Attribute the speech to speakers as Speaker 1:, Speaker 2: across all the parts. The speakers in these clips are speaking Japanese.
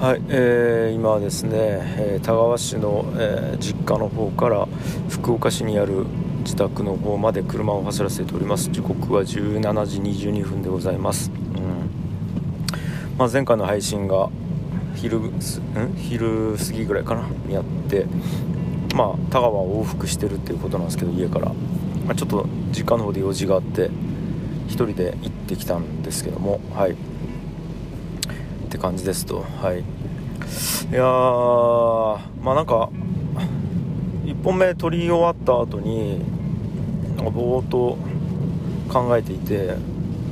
Speaker 1: はい、えー、今はですね、えー、田川市の、えー、実家の方から福岡市にある自宅の方まで車を走らせております。時刻は17時22分でございます、うん。まあ、前回の配信が昼ん？昼過ぎぐらいかな？にやってまあ田川を往復してるっていうことなんですけど家から、まあ、ちょっと実家の方で用事があって1人で行ってきたんですけども。はい。って感じですと。はい。いやーまあなんか1本目撮り終わった後にぼーっと考えていて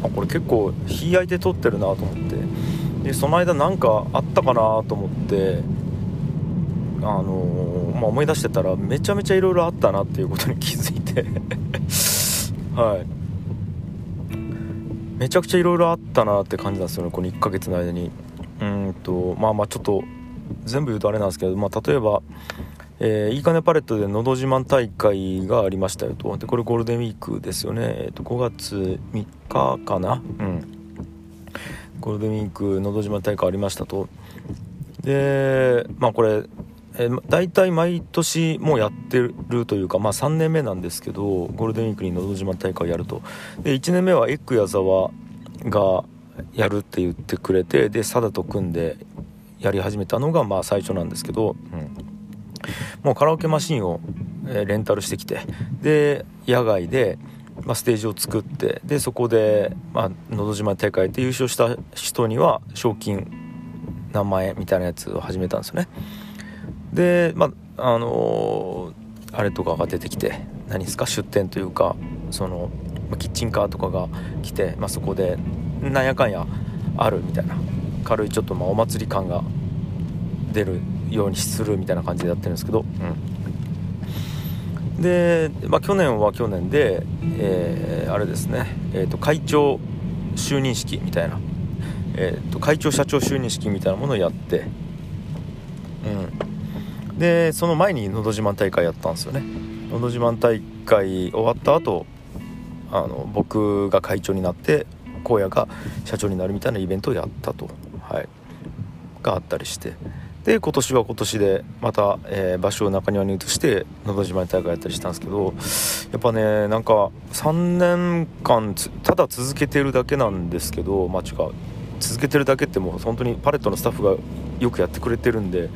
Speaker 1: あこれ結構日焼いて撮ってるなと思って。でその間何かあったかなと思ってあのー、まあ、思い出してたらめちゃめちゃいろいろあったなっていうことに気づいて。はい。めちゃくちゃいろいろあったなって感じなんですよねこの1ヶ月の間に。とまあまあちょっと全部言うとあれなんですけど、まあ、例えば、えー、いいかねパレットで「のど自慢大会」がありましたよと。でこれゴールデンウィークですよね、えー、と5月3日かな？うん。ゴールデンウィーク「のど自慢大会」ありましたと。でまあこれえー、大体毎年もうやってるというか、まあ、3年目なんですけどゴールデンウィークに「のど自慢大会」やると。で1年目はエッグ矢沢がやるって言ってくれてでサダと組んでやり始めたのがまあ最初なんですけど、うん、もうカラオケマシンを、えレンタルしてきてで野外で、まあ、ステージを作ってでそこで「まあのど自慢大会」で優勝した人には賞金何万円みたいなやつを始めたんですよね。でまああのー、あれとかが出てきて何ですか？出店というかそのキッチンカーとかが来て、まあ、そこでなんやかんやあるみたいな。軽いちょっとまあお祭り感が出るようにするみたいな感じでやってるんですけど、うん、で、まあ、去年は去年で、えー、あれですね、えー、と会長就任式みたいな、えー、と会長社長就任式みたいなものをやって、うん、でその前に「のど自慢大会」やったんですよね。のど自慢大会終わった後あの僕が会長になって荒野が社長になるみたいなイベントをやったと、はい、があったりして。で今年は今年でまた、えー、場所を中庭に移して「のど自慢大会」やったりしたんですけどやっぱねなんか3年間ただ続けてるだけなんですけどまあ違う。続けてるだけってもう本当にパレットのスタッフがよくやってくれてるんで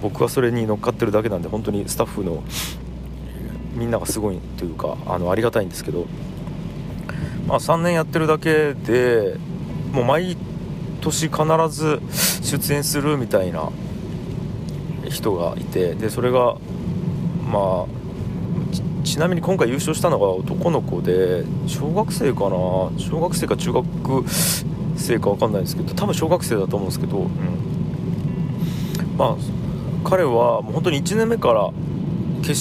Speaker 1: 僕はそれに乗っかってるだけなんで本当にスタッフのみんながすごいというかあのありがたいんですけどまあ、3年やってるだけでもう毎年必ず出演するみたいな人がいてでそれがまあちなみに今回優勝したのが男の子で小学生かな？小学生か中学生か分かんないですけど多分小学生だと思うんですけど、うん、まあ彼はもう本当に1年目から決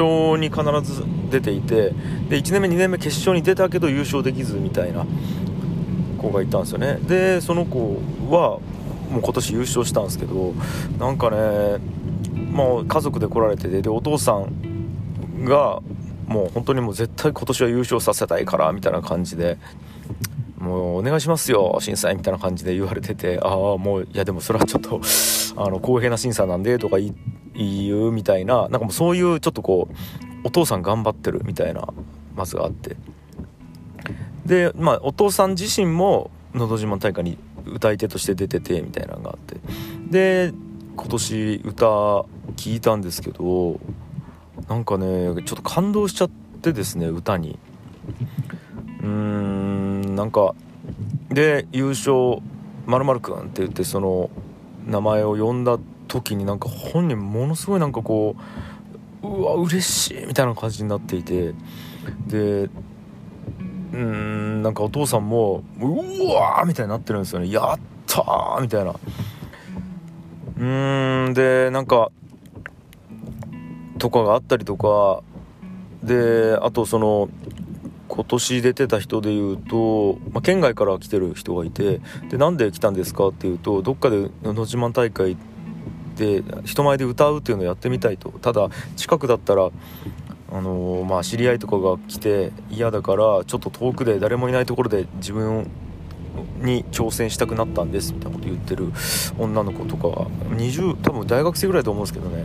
Speaker 1: 勝に必ず出ていてで1年目2年目決勝に出たけど優勝できずみたいな子がいたんですよね。でその子はもう今年優勝したんですけどなんかねもう家族で来られててでお父さんがもう本当にもう絶対今年は優勝させたいからみたいな感じでもうお願いしますよ審査員みたいな感じで言われててああもういやでもそれはちょっとあの公平な審査なんでとか言ってうみたいななんかもうそういうちょっとこうお父さん頑張ってるみたいなまずがあって。でまあお父さん自身も「のど自慢大会」に歌い手として出ててみたいなのがあって。で今年歌聞いたんですけどなんかねちょっと感動しちゃってですね歌に。うーんなんかで優勝まるくんって言ってその名前を呼んだ時になんか本人ものすごいなんかこううわ嬉しいみたいな感じになっていてでうんなんかお父さんもうわーみたいになってるんですよね。やったーみたいな。うんでなんかとかがあったりとかであとその今年出てた人でいうと、まあ、県外から来てる人がいてでなんで来たんですかっていうとどっかでの自慢大会で人前で歌うっていうのをやってみたいと。ただ近くだったらあのー、まあ知り合いとかが来て嫌だからちょっと遠くで誰もいないところで自分に挑戦したくなったんですみたいなこと言ってる女の子とか。20多分大学生ぐらいと思うんですけどね、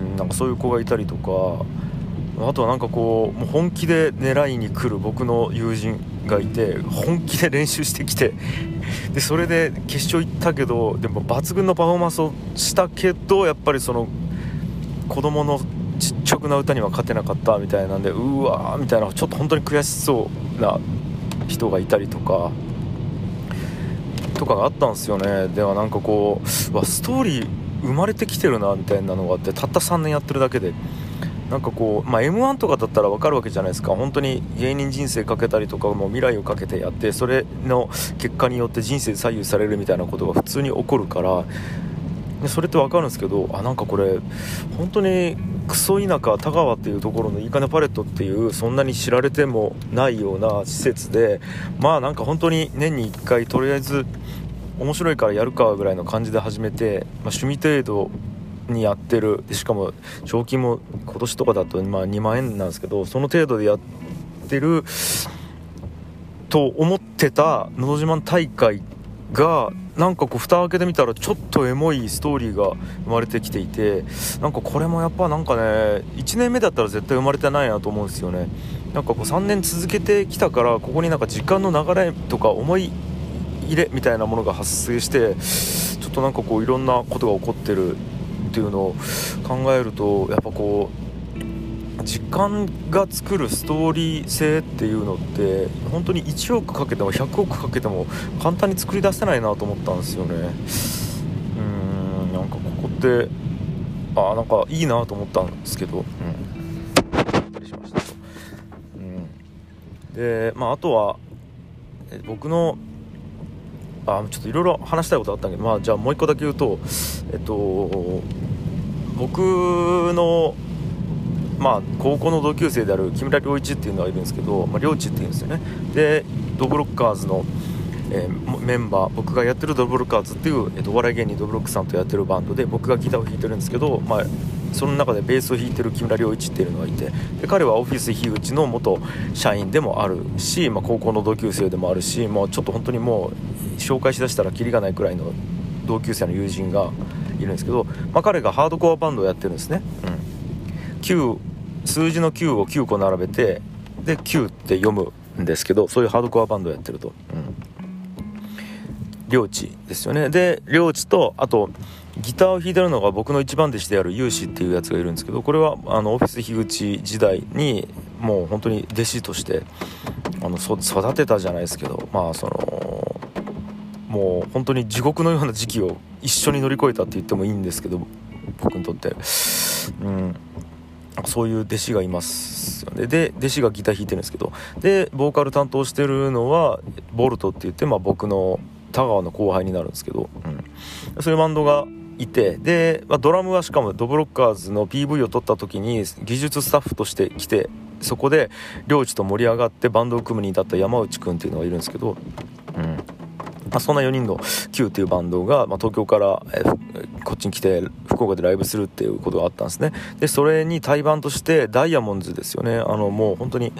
Speaker 1: うん、なんかそういう子がいたりとかあとはなんかこうもう本気で狙いに来る僕の友人がいて本気で練習してきて でそれで決勝行ったけどでも抜群のパフォーマンスをしたけどやっぱりその子供のちっちゃくな歌には勝てなかったみたいなんでうわーみたいなちょっと本当に悔しそうな人がいたりとかとかがあったんですよね。ではなんかこうわストーリー生まれてきてるなみたいなのがあってたった3年やってるだけでなんかこう、まあ、m 1とかだったら分かるわけじゃないですか。本当に芸人人生かけたりとかも未来をかけてやってそれの結果によって人生左右されるみたいなことが普通に起こるから。でそれって分かるんですけどあなんかこれ本当にクソ田舎田川っていうところのいいかねパレットっていうそんなに知られてもないような施設でまあなんか本当に年に1回とりあえず面白いからやるかぐらいの感じで始めて、まあ、趣味程度にやってる。しかも賞金も今年とかだとま2万円なんですけどその程度でやってると思ってた「のど自慢」大会がなんかこう蓋開けてみたらちょっとエモいストーリーが生まれてきていてなんかこれもやっぱなんかね1年目だったら絶対生まれてないなと思うんですよね。なんかこう3年続けてきたからここになんか時間の流れとか思い入れみたいなものが発生してちょっとなんかこういろんなことが起こってる。っていうのを考えるとやっぱこう時間が作るストーリー性っていうのって本当に1億かけても100億かけても簡単に作り出せないなと思ったんですよね。うんなんかここってあなんかいいなと思ったんですけど。うん。しました。と、うん、でまああとは僕のあちょっといろいろ話したいことあったんけどまあじゃあもう一個だけ言うとえっと僕のまあ、高校の同級生である木村良一っていうのがいるんですけど、まあ、良一っていうんですよね。でドブロッカーズの、えー、メンバー僕がやってるドブロッカーズっていう、えーと、お笑い芸人ドブロックさんとやってるバンドで僕がギターを弾いてるんですけど、まあ、その中でベースを弾いてる木村良一っていうのがいてで彼はオフィス樋口の元社員でもあるし、まあ、高校の同級生でもあるしもうちょっと本当にもう紹介しだしたらキリがないくらいの同級生の友人がいるんですけど、まあ、彼がハードコアバンドをやってるんですね、うん、9数字の9を9個並べてで9って読むんですけどそういうハードコアバンドをやってると、うん、領地ですよね。で領地とあとギターを弾いてるのが僕の一番弟子である有志っていうやつがいるんですけどこれはあのオフィス樋口時代にもう本当に弟子としてあの育てたじゃないですけどまあそのもう本当に地獄のような時期を一緒に乗り越えたって言ってもいいんですけど僕にとって、うん、そういう弟子がいますよね。で弟子がギター弾いてるんですけど。でボーカル担当してるのはボルトって言って、まあ、僕の田川の後輩になるんですけど、うん、そういうバンドがいてで、まあ、ドラムはしかもドブロッカーズの PV を撮った時に技術スタッフとして来てそこで領地と盛り上がってバンドを組むに至った山内くんっていうのがいるんですけど、うん。まあ、そんな4人の Q っていうバンドが、まあ、東京から、えこっちに来て福岡でライブするっていうことがあったんですね。でそれに対バンとしてダイヤモンズですよね。あのもう本当に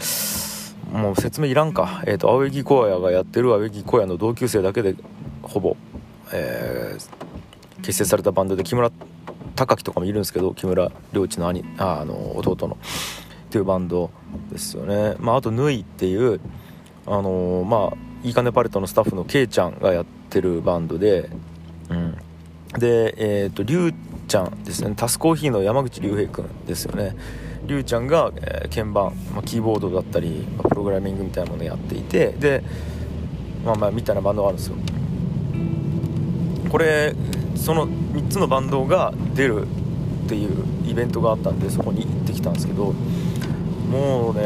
Speaker 1: もう説明いらんか、えーと、青柳小屋がやってる青柳小屋の同級生だけでほぼ、えー、結成されたバンドで木村隆樹とかもいるんですけど木村良一の兄あの弟の。っていうバンドですよね、まあ、あとヌイっていうあのー、まあいいかねパレットのスタッフのケイちゃんがやってるバンドで、うん、でえっ、ー、とりゅうちゃんですね。タスコーヒーの山口竜平君ですよね。りゅうちゃんが、えー、鍵盤、ま、キーボードだったり、ま、プログラミングみたいなものやっていてでまあまあみたいなバンドがあるんですよ。これその3つのバンドが出るっていうイベントがあったんでそこに行ってきたんですけどもうね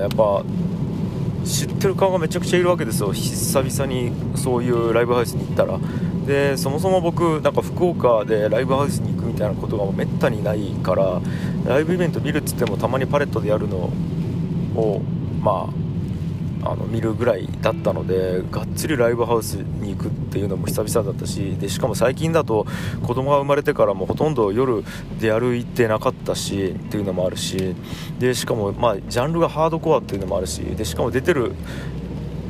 Speaker 1: やっぱ知ってる顔がめちゃくちゃいるわけですよ。久々にそういうライブハウスに行ったら。でそもそも僕なんか福岡でライブハウスに行くみたいなことがめったにないからライブイベント見るっつってもたまにパレットでやるのをまああの見るぐらいだったのでがっつりライブハウスに行くっていうのも久々だったしでしかも最近だと子供が生まれてからもほとんど夜出歩いてなかったしっていうのもあるしでしかもまあジャンルがハードコアっていうのもあるしでしかも出てる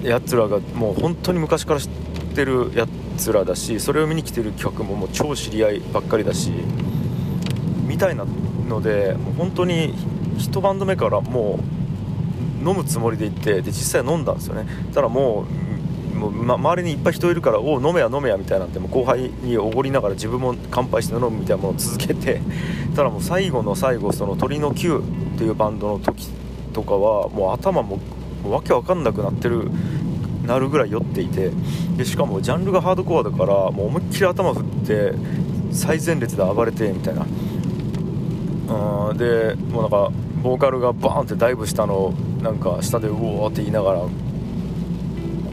Speaker 1: やつらがもう本当に昔から知ってるやつらだしそれを見に来てる客ももう超知り合いばっかりだしみたいなのでもう本当に一バンド目からもう飲むつもりで行ってで実際飲んだんですよね。ただもうもう、ま、周りにいっぱい人いるからおお飲めや飲めやみたいなんでもう後輩におごりながら自分も乾杯して飲むみたいなものを続けて ただもう最後の最後その鳥の Q っていうバンドの時とかはもう頭ももうわけわかんなくなってるなるぐらい酔っていてでしかもジャンルがハードコアだからもう思いっきり頭振って最前列で暴れてみたいな。うんでもうなんかボーカルがバーンってダイブしたのをなんか下でうおーって言いながら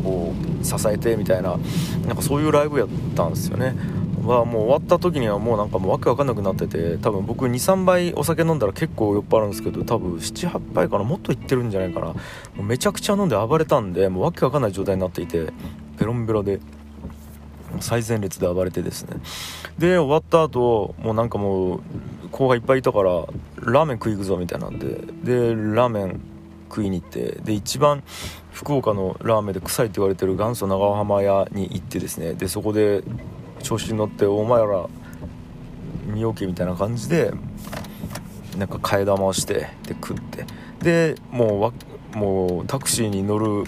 Speaker 1: こう支えてみたいななんかそういうライブやったんですよね。はもう終わった時にはもうなんかもうわけわかんなくなってて多分僕23杯お酒飲んだら結構酔っ払うんですけど多分78杯かなもっといってるんじゃないかな。もうめちゃくちゃ飲んで暴れたんでもうわけわかんない状態になっていてベロンベロで最前列で暴れてですね。で終わった後もうなんかもう後輩いっぱいいたからラーメン食い行くぞみたいなんで。でラーメン食いに行ってで一番福岡のラーメンで臭いって言われてる元祖長浜屋に行ってですね。でそこで調子に乗ってお前ら見よけみたいな感じでなんか替え玉をしてで食って。でもうわもうタクシーに乗る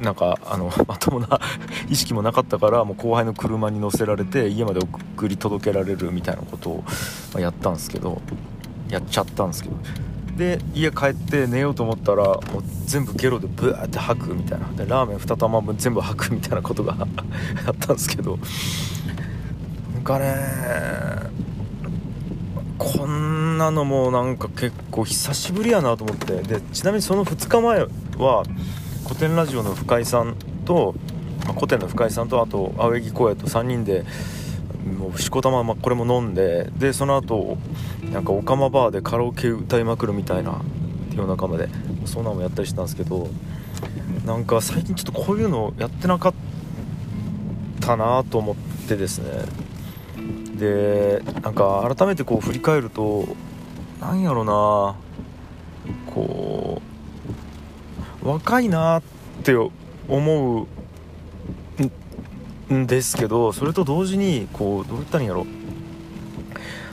Speaker 1: なんかあの まともな意識もなかったからもう後輩の車に乗せられて家まで送り届けられるみたいなことを、まやったんですけどやっちゃったんですけど。で家帰って寝ようと思ったらもう全部ゲロでブワーって吐くみたいな。でラーメン2玉分全部吐くみたいなことが あったんですけど。なんかねこんなのもなんか結構久しぶりやなと思って。でちなみにその2日前は古典ラジオの深井さんと、まあ、古典の深井さんとあと青柳光也と3人でもうしこたま、まあ、これも飲んででその後なんかオカマバーでカラオケ歌いまくるみたいな夜中まで。そんなのもやったりしたんですけどなんか最近ちょっとこういうのやってなかったなと思ってですね。でなんか改めてこう振り返るとなんやろな。若いなって思うんですけどそれと同時にこうどう言ったらいいんやろ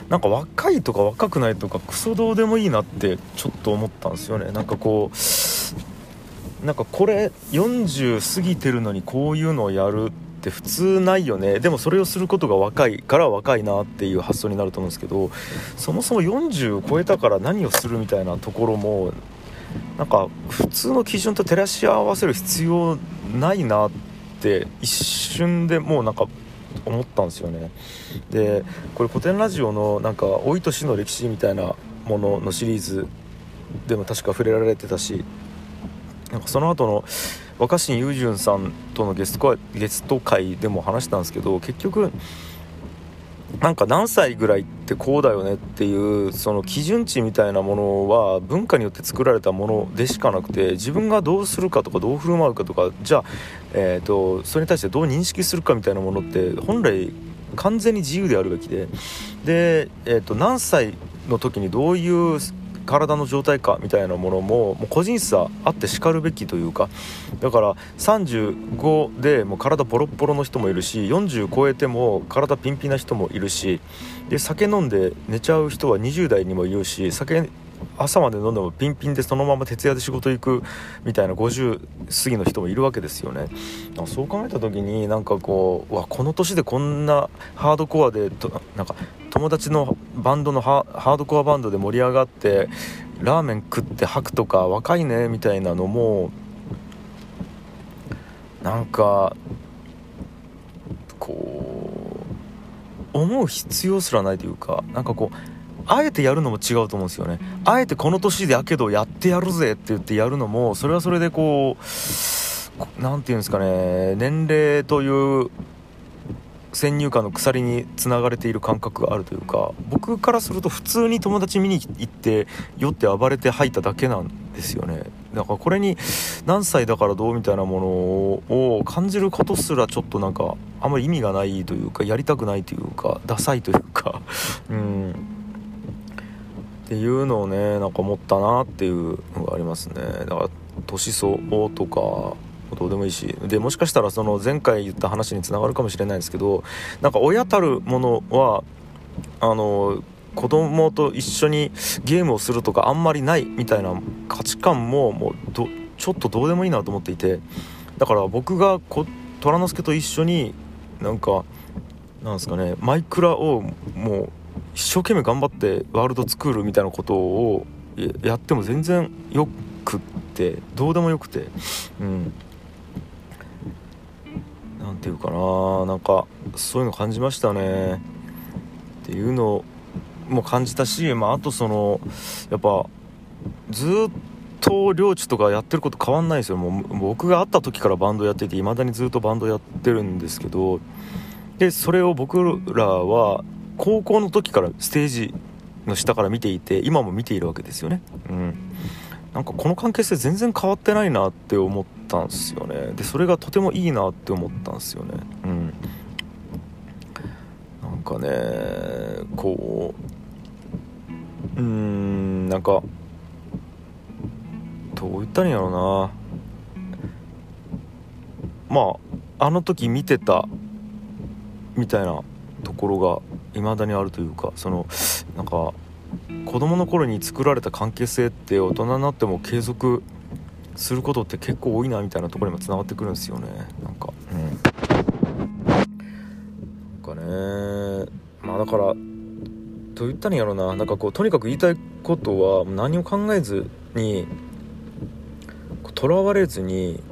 Speaker 1: なんか若いとか若くないとかクソどうでもいいなってちょっと思ったんですよね。なんかこうなんかこれ40過ぎてるのにこういうのをやるって普通ないよね。でもそれをすることが若いから若いなっていう発想になると思うんですけどそもそも40超えたから何をするみたいなところもなんか普通の基準と照らし合わせる必要ないなって一瞬でもうなんか思ったんですよね。でこれ古典ラジオのなんか老いと死の歴史みたいなもののシリーズでも確か触れられてたしなんかその後の若新雄純さんとのゲスト会ゲスト会でも話したんですけど結局なんか何歳ぐらいってこうだよねっていうその基準値みたいなものは文化によって作られたものでしかなくて自分がどうするかとかどう振る舞うかとかじゃあ、えーと、それに対してどう認識するかみたいなものって本来完全に自由であるべきで。で、えーと何歳の時にどういう体の状態かみたいなものももう個人差あってしかるべきというかだから35でもう体ボロボロの人もいるし40超えても体ピンピンな人もいるしで酒飲んで寝ちゃう人は20代にもいるし酒朝まで飲んでもピンピンでそのまま徹夜で仕事行くみたいな50過ぎの人もいるわけですよね。そう考えた時になんかこうわこの年でこんなハードコアでとなんか友達のバンドのハードコアバンドで盛り上がってラーメン食って吐くとか若いねみたいなのもなんかこう思う必要すらないというかなんかこうあえてやるのも違うと思うんですよね。あえてこの年でやけどやってやるぜって言ってやるのもそれはそれでこう何て言うんですかね年齢という先入観の鎖につながれている感覚があるというか僕からすると普通に友達見に行って酔って暴れて吐いただけなんですよね。だからこれに何歳だからどうみたいなものを感じることすらちょっとなんかあんまり意味がないというかやりたくないというかダサいというか。うん。っていうのをねなんか思ったなっていうのがありますね。だから年相応とかどうでもいいしでもしかしたらその前回言った話につながるかもしれないですけどなんか親たるものはあの子供と一緒にゲームをするとかあんまりないみたいな価値観ももうちょっとどうでもいいなと思っていてだから僕がこ虎之助と一緒になんかなんですかねマイクラをもう一生懸命頑張ってワールド作るみたいなことをやっても全然よくってどうでもよくてうん。何ていうかななんかそういうの感じましたね。っていうのも感じたし、まあ、あとそのやっぱずっと領地とかやってること変わんないですよ。もう僕が会った時からバンドやってていまだにずっとバンドやってるんですけどでそれを僕らは高校の時からステージの下から見ていて今も見ているわけですよね。うん。なんかこの関係性全然変わってないなって思ってたんですよね。でそれがとてもいいなって思ったんですよね。うん。なんかねこううんなんかどう言ったらいいんやろうな。まああの時見てたみたいなところが未だにあるというかそのなんか子供の頃に作られた関係性って大人になっても継続することって結構多いなみたいなところにもつながってくるんですよね。なんか。うん。なんかね。まあだからと言ったんやろうな。なんかこうとにかく言いたいことは何も考えずにとらわれずに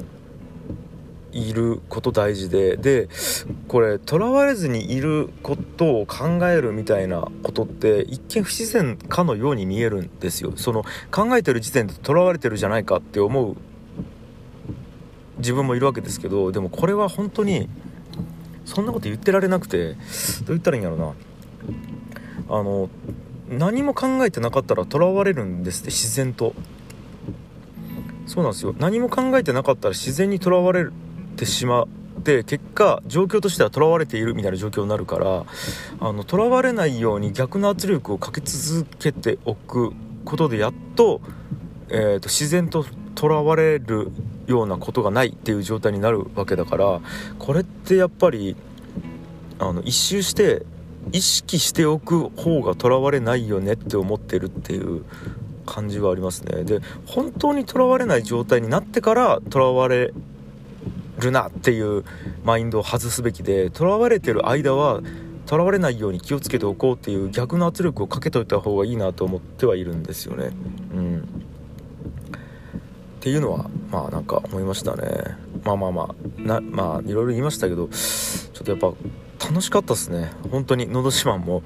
Speaker 1: いること大事ででこれとらわれずにいることを考えるみたいなことって一見不自然かのように見えるんですよ。その考えてる時点でとらわれてるじゃないかって思う自分もいるわけですけどでもこれは本当にそんなこと言ってられなくてどう言ったらいいんやろな。あの何も考えてなかったらとらわれるんですって自然と。そうなんですよ。何も考えてなかったら自然にとらわれるってしまって結果状況としてはとらわれているみたいな状況になるからあのとらわれないように逆の圧力をかけ続けておくことでやっと,、えーと、自然ととらわれるようなことがないっていう状態になるわけだからこれってやっぱりあの一周して意識しておく方がとらわれないよねって思ってるっていう感じはありますね。で本当にとらわれない状態になってからとらわれるなっていうマインドを外すべきでとらわれてる間はとらわれないように気をつけておこうっていう逆の圧力をかけといた方がいいなと思ってはいるんですよね。うん、っていうのはまあなんか思いましたね。まあまあまあなまあいろいろ言いましたけどちょっとやっぱ楽しかったですね本当に「のど自慢も」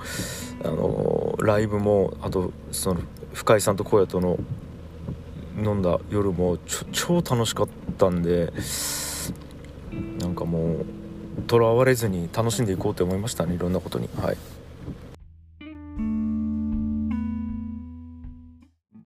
Speaker 1: あのライブもあとその深井さんと荒野との飲んだ夜も超楽しかったんでなんかもうとらわれずに楽しんでいこうと思いましたねいろんなことにはい。